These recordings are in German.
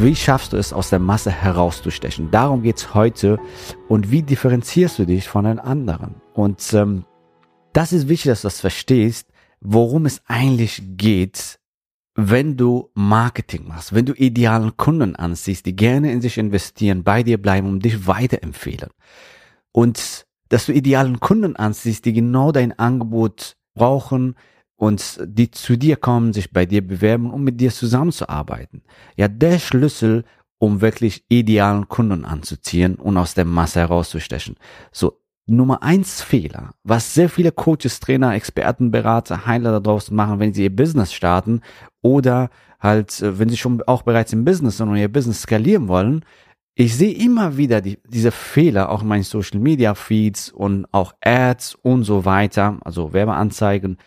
Wie schaffst du es, aus der Masse herauszustechen? Darum geht's heute. Und wie differenzierst du dich von den anderen? Und ähm, das ist wichtig, dass du das verstehst, worum es eigentlich geht, wenn du Marketing machst, wenn du idealen Kunden ansiehst, die gerne in sich investieren, bei dir bleiben und dich weiterempfehlen. Und dass du idealen Kunden ansiehst, die genau dein Angebot brauchen, und die zu dir kommen, sich bei dir bewerben, um mit dir zusammenzuarbeiten. Ja, der Schlüssel, um wirklich idealen Kunden anzuziehen und aus der Masse herauszustechen. So, Nummer eins Fehler, was sehr viele Coaches, Trainer, Experten, Berater, Heiler da draußen machen, wenn sie ihr Business starten oder halt, äh, wenn sie schon auch bereits im Business sind und ihr Business skalieren wollen. Ich sehe immer wieder die, diese Fehler auch in meinen Social Media Feeds und auch Ads und so weiter, also Werbeanzeigen,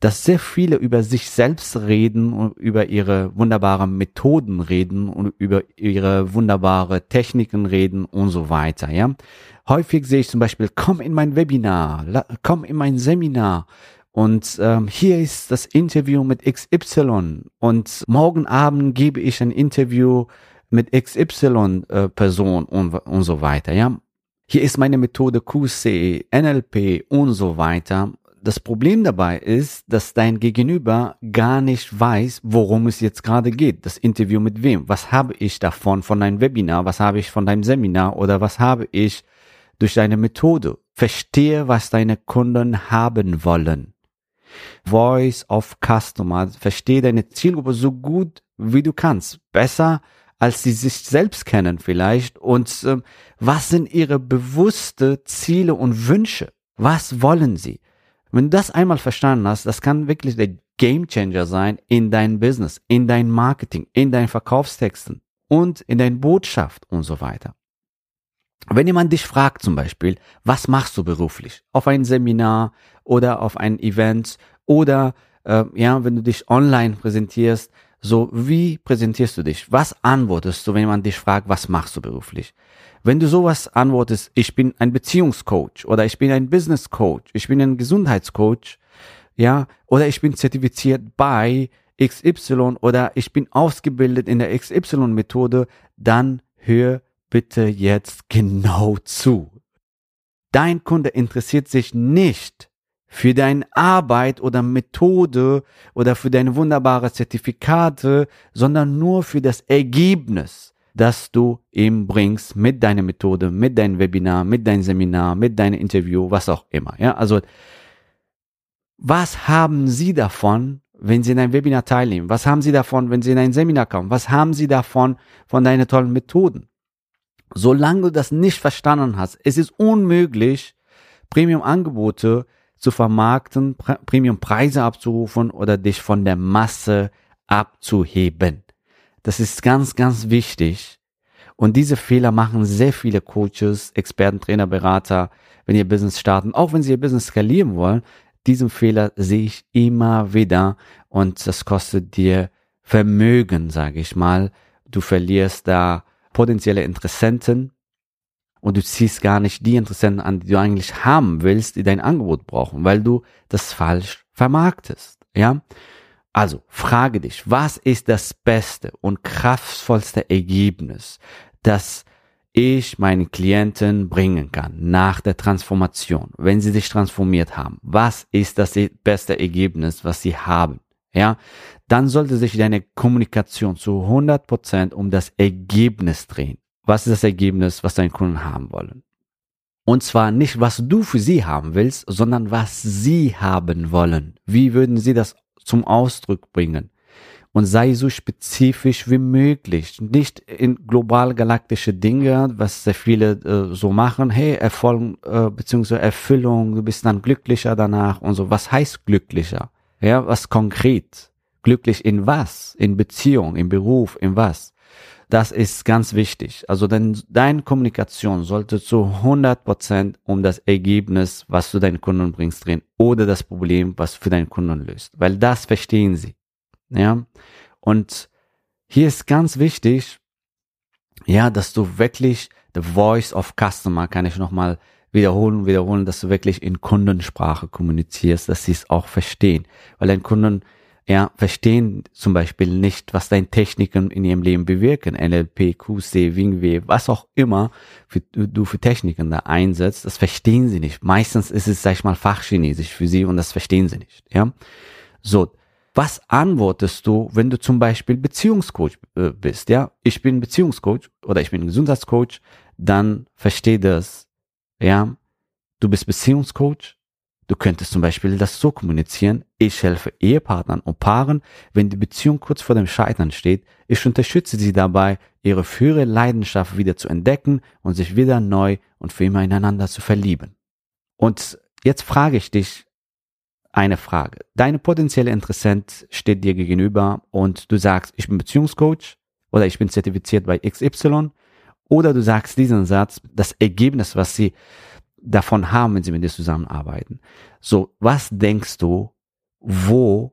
dass sehr viele über sich selbst reden und über ihre wunderbaren Methoden reden und über ihre wunderbare Techniken reden und so weiter, ja. Häufig sehe ich zum Beispiel, komm in mein Webinar, komm in mein Seminar und ähm, hier ist das Interview mit XY und morgen Abend gebe ich ein Interview mit XY äh, Person und, und so weiter, ja. Hier ist meine Methode QC, NLP und so weiter das Problem dabei ist, dass dein Gegenüber gar nicht weiß, worum es jetzt gerade geht. Das Interview mit wem? Was habe ich davon von deinem Webinar? Was habe ich von deinem Seminar? Oder was habe ich durch deine Methode? Verstehe, was deine Kunden haben wollen. Voice of Customer. Verstehe deine Zielgruppe so gut, wie du kannst. Besser, als sie sich selbst kennen vielleicht. Und äh, was sind ihre bewusste Ziele und Wünsche? Was wollen sie? Wenn du das einmal verstanden hast, das kann wirklich der Game Changer sein in dein Business, in dein Marketing, in deinen Verkaufstexten und in deine Botschaft und so weiter. Wenn jemand dich fragt zum Beispiel, was machst du beruflich? Auf ein Seminar oder auf ein Event oder äh, ja, wenn du dich online präsentierst, so wie präsentierst du dich? Was antwortest du, wenn jemand dich fragt, was machst du beruflich? Wenn du sowas antwortest, ich bin ein Beziehungscoach oder ich bin ein Business Coach, ich bin ein Gesundheitscoach, ja, oder ich bin zertifiziert bei XY oder ich bin ausgebildet in der XY Methode, dann hör bitte jetzt genau zu. Dein Kunde interessiert sich nicht für deine Arbeit oder Methode oder für deine wunderbare Zertifikate, sondern nur für das Ergebnis das du ihm bringst mit deiner Methode, mit deinem Webinar, mit deinem Seminar, mit deinem Interview, was auch immer. Ja, also was haben Sie davon, wenn Sie in einem Webinar teilnehmen? Was haben Sie davon, wenn Sie in ein Seminar kommen? Was haben Sie davon von deinen tollen Methoden? Solange du das nicht verstanden hast, es ist unmöglich, Premium-Angebote zu vermarkten, Premium-Preise abzurufen oder dich von der Masse abzuheben. Das ist ganz, ganz wichtig. Und diese Fehler machen sehr viele Coaches, Experten, Trainer, Berater, wenn ihr Business starten, auch wenn sie ihr Business skalieren wollen. Diesen Fehler sehe ich immer wieder und das kostet dir Vermögen, sage ich mal. Du verlierst da potenzielle Interessenten und du ziehst gar nicht die Interessenten an, die du eigentlich haben willst, die dein Angebot brauchen, weil du das falsch vermarktest. Ja, also frage dich, was ist das beste und kraftvollste Ergebnis, das ich meinen Klienten bringen kann nach der Transformation, wenn sie sich transformiert haben? Was ist das beste Ergebnis, was sie haben? Ja, dann sollte sich deine Kommunikation zu 100 Prozent um das Ergebnis drehen. Was ist das Ergebnis, was deine Kunden haben wollen? Und zwar nicht, was du für sie haben willst, sondern was sie haben wollen. Wie würden sie das zum Ausdruck bringen und sei so spezifisch wie möglich. Nicht in global galaktische Dinge, was sehr viele äh, so machen. Hey, Erfolg äh, bzw. Erfüllung, du bist dann glücklicher danach und so. Was heißt glücklicher? Ja, was konkret? Glücklich in was? In Beziehung, im Beruf, in was? Das ist ganz wichtig. Also denn deine Kommunikation sollte zu 100 Prozent um das Ergebnis, was du deinen Kunden bringst, drehen oder das Problem, was für deinen Kunden löst. Weil das verstehen sie. Ja. Und hier ist ganz wichtig, ja, dass du wirklich the voice of customer, kann ich nochmal wiederholen, wiederholen, dass du wirklich in Kundensprache kommunizierst, dass sie es auch verstehen. Weil dein Kunden, ja, verstehen zum Beispiel nicht, was deine Techniken in ihrem Leben bewirken. NLP, QC, Wingwave, was auch immer für, du für Techniken da einsetzt, das verstehen sie nicht. Meistens ist es, sag ich mal, Fachchinesisch für sie und das verstehen sie nicht, ja. So. Was antwortest du, wenn du zum Beispiel Beziehungscoach äh, bist? Ja, ich bin Beziehungscoach oder ich bin Gesundheitscoach, dann versteh das. Ja, du bist Beziehungscoach. Du könntest zum Beispiel das so kommunizieren. Ich helfe Ehepartnern und Paaren, wenn die Beziehung kurz vor dem Scheitern steht. Ich unterstütze sie dabei, ihre frühere Leidenschaft wieder zu entdecken und sich wieder neu und für immer ineinander zu verlieben. Und jetzt frage ich dich, eine Frage. Deine potenzielle Interessent steht dir gegenüber und du sagst, ich bin Beziehungscoach oder ich bin zertifiziert bei XY oder du sagst diesen Satz, das Ergebnis, was sie davon haben, wenn sie mit dir zusammenarbeiten. So, was denkst du, wo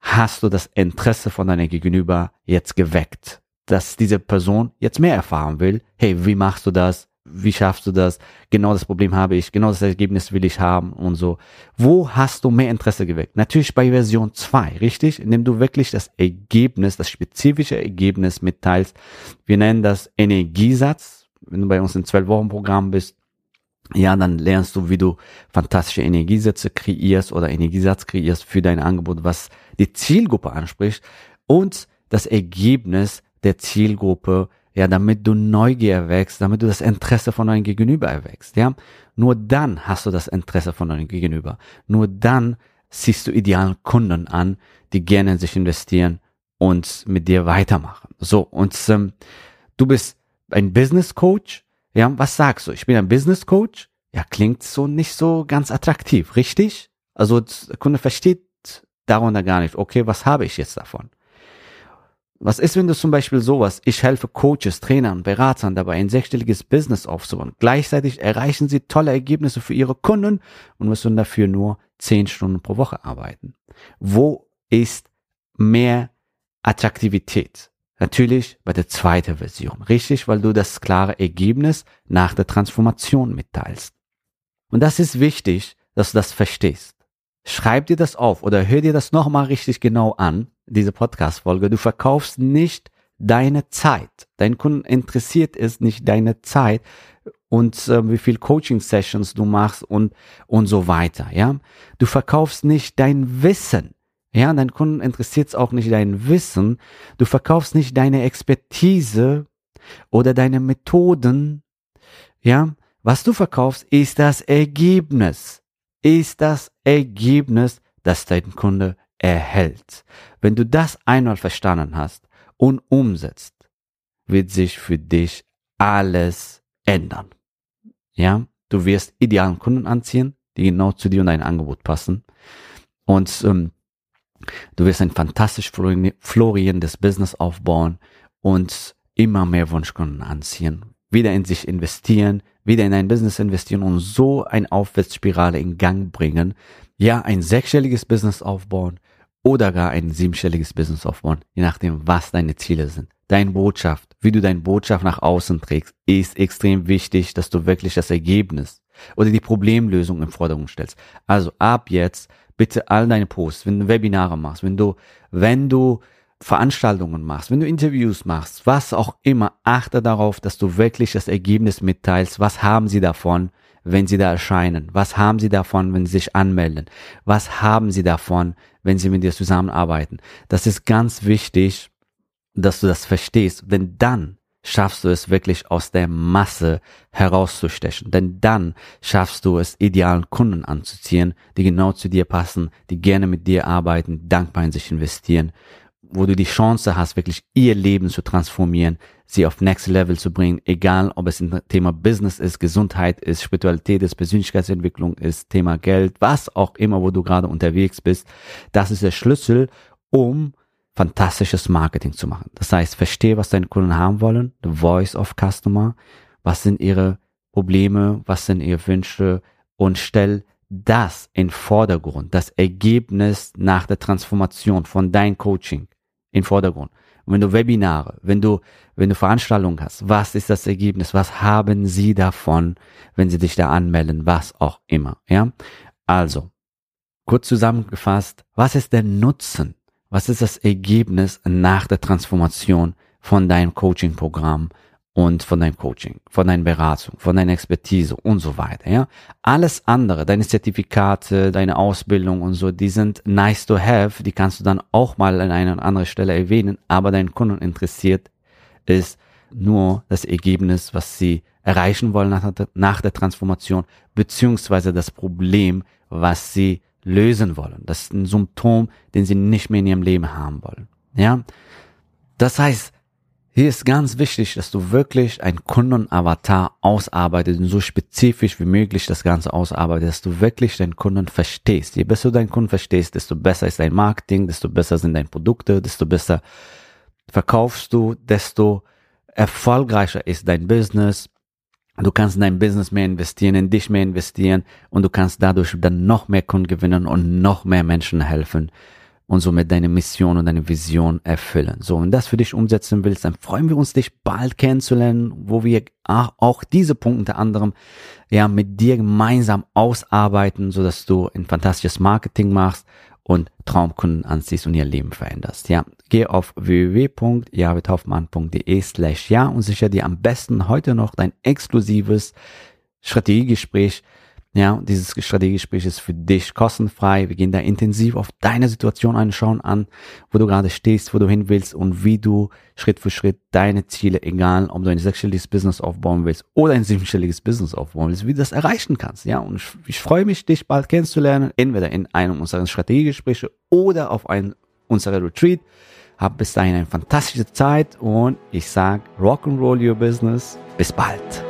hast du das Interesse von deiner Gegenüber jetzt geweckt, dass diese Person jetzt mehr erfahren will? Hey, wie machst du das? wie schaffst du das? Genau das Problem habe ich, genau das Ergebnis will ich haben und so. Wo hast du mehr Interesse geweckt? Natürlich bei Version 2, richtig? Indem du wirklich das Ergebnis, das spezifische Ergebnis mitteilst. Wir nennen das Energiesatz. Wenn du bei uns im 12-Wochen-Programm bist, ja, dann lernst du, wie du fantastische Energiesätze kreierst oder Energiesatz kreierst für dein Angebot, was die Zielgruppe anspricht und das Ergebnis der Zielgruppe ja, damit du Neugier erwächst, damit du das Interesse von deinem Gegenüber erwächst, ja. Nur dann hast du das Interesse von deinem Gegenüber. Nur dann siehst du idealen Kunden an, die gerne in sich investieren und mit dir weitermachen. So, und ähm, du bist ein Business Coach, ja, was sagst du? Ich bin ein Business Coach? Ja, klingt so nicht so ganz attraktiv, richtig? Also der Kunde versteht darunter gar nicht, okay, was habe ich jetzt davon? Was ist, wenn du zum Beispiel sowas, ich helfe Coaches, Trainern, Beratern dabei, ein sechsstelliges Business aufzubauen. Gleichzeitig erreichen sie tolle Ergebnisse für ihre Kunden und müssen dafür nur zehn Stunden pro Woche arbeiten. Wo ist mehr Attraktivität? Natürlich bei der zweiten Version. Richtig, weil du das klare Ergebnis nach der Transformation mitteilst. Und das ist wichtig, dass du das verstehst. Schreib dir das auf oder hör dir das nochmal richtig genau an, diese Podcast-Folge. Du verkaufst nicht deine Zeit. Dein Kunden interessiert es nicht deine Zeit und äh, wie viel Coaching-Sessions du machst und, und so weiter, ja. Du verkaufst nicht dein Wissen. Ja, dein Kunden interessiert es auch nicht dein Wissen. Du verkaufst nicht deine Expertise oder deine Methoden. Ja, was du verkaufst, ist das Ergebnis ist das Ergebnis, das dein Kunde erhält. Wenn du das einmal verstanden hast und umsetzt, wird sich für dich alles ändern. Ja, du wirst idealen Kunden anziehen, die genau zu dir und dein Angebot passen. Und ähm, du wirst ein fantastisch florierendes Business aufbauen und immer mehr Wunschkunden anziehen, wieder in sich investieren, wieder in ein Business investieren und so eine Aufwärtsspirale in Gang bringen. Ja, ein sechsstelliges Business aufbauen oder gar ein siebenstelliges Business aufbauen, je nachdem, was deine Ziele sind. Deine Botschaft, wie du deine Botschaft nach außen trägst, ist extrem wichtig, dass du wirklich das Ergebnis oder die Problemlösung im Vordergrund stellst. Also ab jetzt bitte all deine Posts, wenn du Webinare machst, wenn du, wenn du Veranstaltungen machst, wenn du Interviews machst, was auch immer, achte darauf, dass du wirklich das Ergebnis mitteilst. Was haben sie davon, wenn sie da erscheinen? Was haben sie davon, wenn sie sich anmelden? Was haben sie davon, wenn sie mit dir zusammenarbeiten? Das ist ganz wichtig, dass du das verstehst, denn dann schaffst du es wirklich aus der Masse herauszustechen. Denn dann schaffst du es, idealen Kunden anzuziehen, die genau zu dir passen, die gerne mit dir arbeiten, dankbar in sich investieren, wo du die Chance hast, wirklich ihr Leben zu transformieren, sie auf Next Level zu bringen, egal ob es ein Thema Business ist, Gesundheit ist, Spiritualität ist, Persönlichkeitsentwicklung ist, Thema Geld, was auch immer, wo du gerade unterwegs bist. Das ist der Schlüssel, um fantastisches Marketing zu machen. Das heißt, verstehe, was deine Kunden haben wollen, the voice of customer, was sind ihre Probleme, was sind ihre Wünsche und stell das in Vordergrund, das Ergebnis nach der Transformation von dein Coaching in Vordergrund. Und wenn du Webinare, wenn du, wenn du Veranstaltungen hast, was ist das Ergebnis? Was haben sie davon, wenn sie dich da anmelden? Was auch immer, ja? Also, kurz zusammengefasst, was ist der Nutzen was ist das Ergebnis nach der Transformation von deinem Coaching-Programm und von deinem Coaching, von deiner Beratung, von deiner Expertise und so weiter, ja? Alles andere, deine Zertifikate, deine Ausbildung und so, die sind nice to have, die kannst du dann auch mal an einer anderen Stelle erwähnen, aber deinen Kunden interessiert ist nur das Ergebnis, was sie erreichen wollen nach der, nach der Transformation, beziehungsweise das Problem, was sie lösen wollen. Das ist ein Symptom, den sie nicht mehr in ihrem Leben haben wollen. Ja? Das heißt, hier ist ganz wichtig, dass du wirklich ein Kundenavatar ausarbeitest und so spezifisch wie möglich das Ganze ausarbeitest, dass du wirklich deinen Kunden verstehst. Je besser du deinen Kunden verstehst, desto besser ist dein Marketing, desto besser sind deine Produkte, desto besser verkaufst du, desto erfolgreicher ist dein Business, Du kannst in dein Business mehr investieren, in dich mehr investieren und du kannst dadurch dann noch mehr Kunden gewinnen und noch mehr Menschen helfen und somit deine Mission und deine Vision erfüllen. So, und das für dich umsetzen willst, dann freuen wir uns, dich bald kennenzulernen, wo wir auch diese Punkte unter anderem ja mit dir gemeinsam ausarbeiten, so dass du ein fantastisches Marketing machst und Traumkunden anziehst und ihr Leben veränderst. Ja, geh auf www.javidhoffmann.de slash ja und sicher dir am besten heute noch dein exklusives Strategiegespräch ja, dieses Strategiegespräch ist für dich kostenfrei. Wir gehen da intensiv auf deine Situation anschauen an, wo du gerade stehst, wo du hin willst und wie du Schritt für Schritt deine Ziele, egal ob du ein sechsstelliges Business aufbauen willst oder ein siebenstelliges Business aufbauen willst, wie du das erreichen kannst. Ja, und ich, ich freue mich, dich bald kennenzulernen, entweder in einem unserer Strategiegespräche oder auf einem unserer Retreat. Hab bis dahin eine fantastische Zeit und ich sag Rock'n'Roll Your Business. Bis bald.